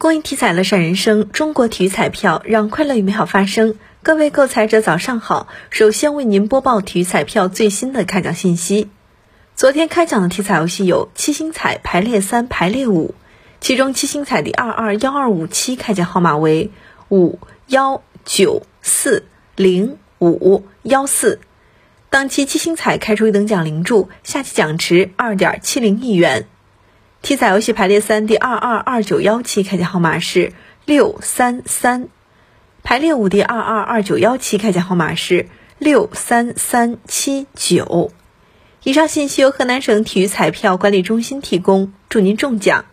公益体彩乐善人生，中国体育彩票让快乐与美好发生。各位购彩者早上好，首先为您播报体育彩票最新的开奖信息。昨天开奖的体彩游戏有七星彩排列三、排列五，其中七星彩第二二幺二五七开奖号码为五幺九四零五幺四，当期七星彩开出一等奖零注，下期奖池二点七零亿元。体彩游戏排列三第二二二九幺七开奖号码是六三三，排列五第二二二九幺七开奖号码是六三三七九。以上信息由河南省体育彩票管理中心提供，祝您中奖。